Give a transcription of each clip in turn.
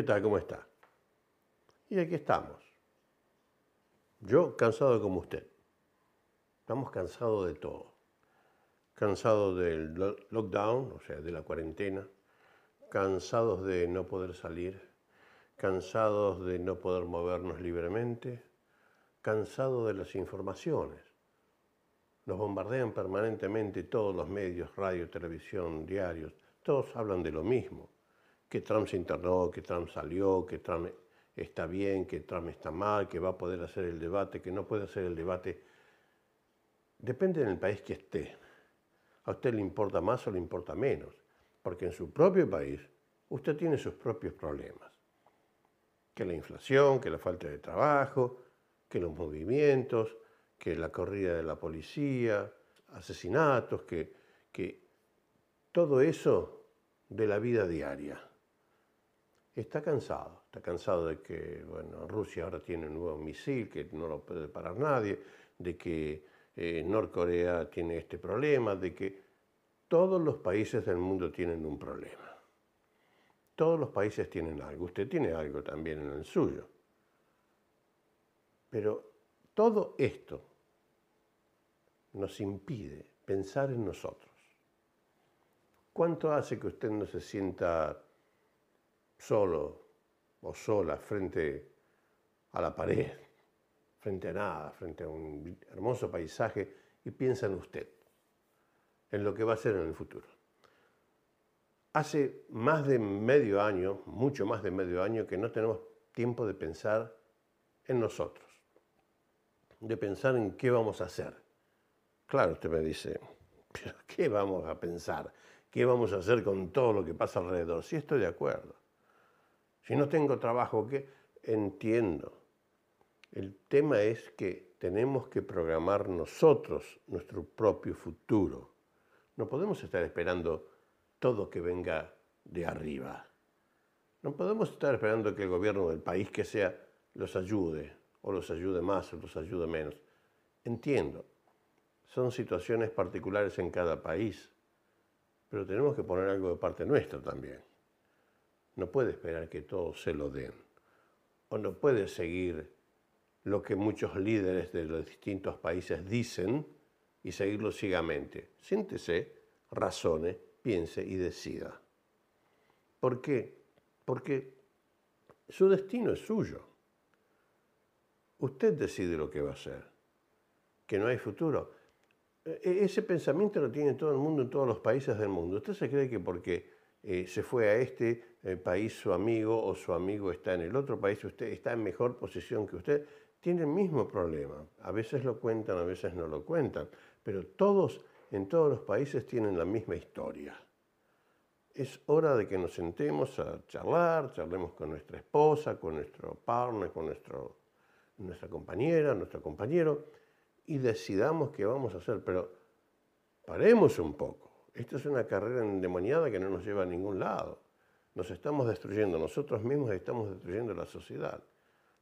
¿Qué tal? ¿Cómo está? Y aquí estamos. Yo cansado como usted. Estamos cansados de todo. Cansados del lockdown, o sea, de la cuarentena. Cansados de no poder salir. Cansados de no poder movernos libremente. Cansados de las informaciones. Nos bombardean permanentemente todos los medios, radio, televisión, diarios. Todos hablan de lo mismo que Trump se internó, que Trump salió, que Trump está bien, que Trump está mal, que va a poder hacer el debate, que no puede hacer el debate. Depende del país que esté. A usted le importa más o le importa menos, porque en su propio país usted tiene sus propios problemas. Que la inflación, que la falta de trabajo, que los movimientos, que la corrida de la policía, asesinatos, que, que todo eso de la vida diaria está cansado. Está cansado de que bueno, Rusia ahora tiene un nuevo misil que no lo puede parar nadie, de que eh, Norcorea tiene este problema, de que todos los países del mundo tienen un problema. Todos los países tienen algo. Usted tiene algo también en el suyo. Pero todo esto nos impide pensar en nosotros. ¿Cuánto hace que usted no se sienta solo o sola frente a la pared, frente a nada, frente a un hermoso paisaje y piensa en usted, en lo que va a ser en el futuro. Hace más de medio año, mucho más de medio año, que no tenemos tiempo de pensar en nosotros, de pensar en qué vamos a hacer. Claro, usted me dice, ¿pero qué vamos a pensar? ¿Qué vamos a hacer con todo lo que pasa alrededor? Sí, estoy de acuerdo. Si no tengo trabajo, ¿qué? Entiendo. El tema es que tenemos que programar nosotros nuestro propio futuro. No podemos estar esperando todo que venga de arriba. No podemos estar esperando que el gobierno del país que sea los ayude, o los ayude más, o los ayude menos. Entiendo, son situaciones particulares en cada país, pero tenemos que poner algo de parte nuestra también no puede esperar que todos se lo den. O no puede seguir lo que muchos líderes de los distintos países dicen y seguirlo ciegamente. Siéntese, razone, piense y decida. ¿Por qué? Porque su destino es suyo. Usted decide lo que va a hacer. Que no hay futuro. E-, ese pensamiento lo tiene todo el mundo en todos los países del mundo. Usted se cree que porque eh, se fue a este eh, país su amigo o su amigo está en el otro país, usted está en mejor posición que usted, tiene el mismo problema. A veces lo cuentan, a veces no lo cuentan, pero todos en todos los países tienen la misma historia. Es hora de que nos sentemos a charlar, charlemos con nuestra esposa, con nuestro partner, con nuestro, nuestra compañera, nuestro compañero, y decidamos qué vamos a hacer, pero paremos un poco esta es una carrera endemoniada que no nos lleva a ningún lado. Nos estamos destruyendo nosotros mismos y estamos destruyendo la sociedad.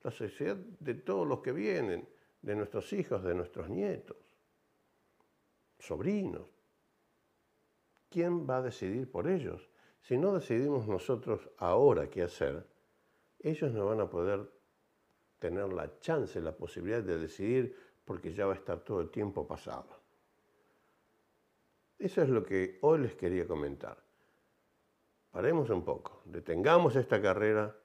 La sociedad de todos los que vienen, de nuestros hijos, de nuestros nietos, sobrinos. ¿Quién va a decidir por ellos? Si no decidimos nosotros ahora qué hacer, ellos no van a poder tener la chance, la posibilidad de decidir porque ya va a estar todo el tiempo pasado. Eso es lo que hoy les quería comentar. Paremos un poco, detengamos esta carrera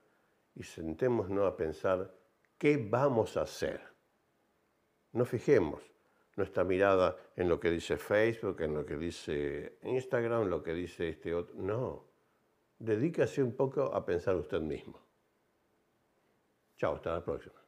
y sentémonos a pensar qué vamos a hacer. No fijemos nuestra mirada en lo que dice Facebook, en lo que dice Instagram, lo que dice este otro. No, dedícase un poco a pensar usted mismo. Chao, hasta la próxima.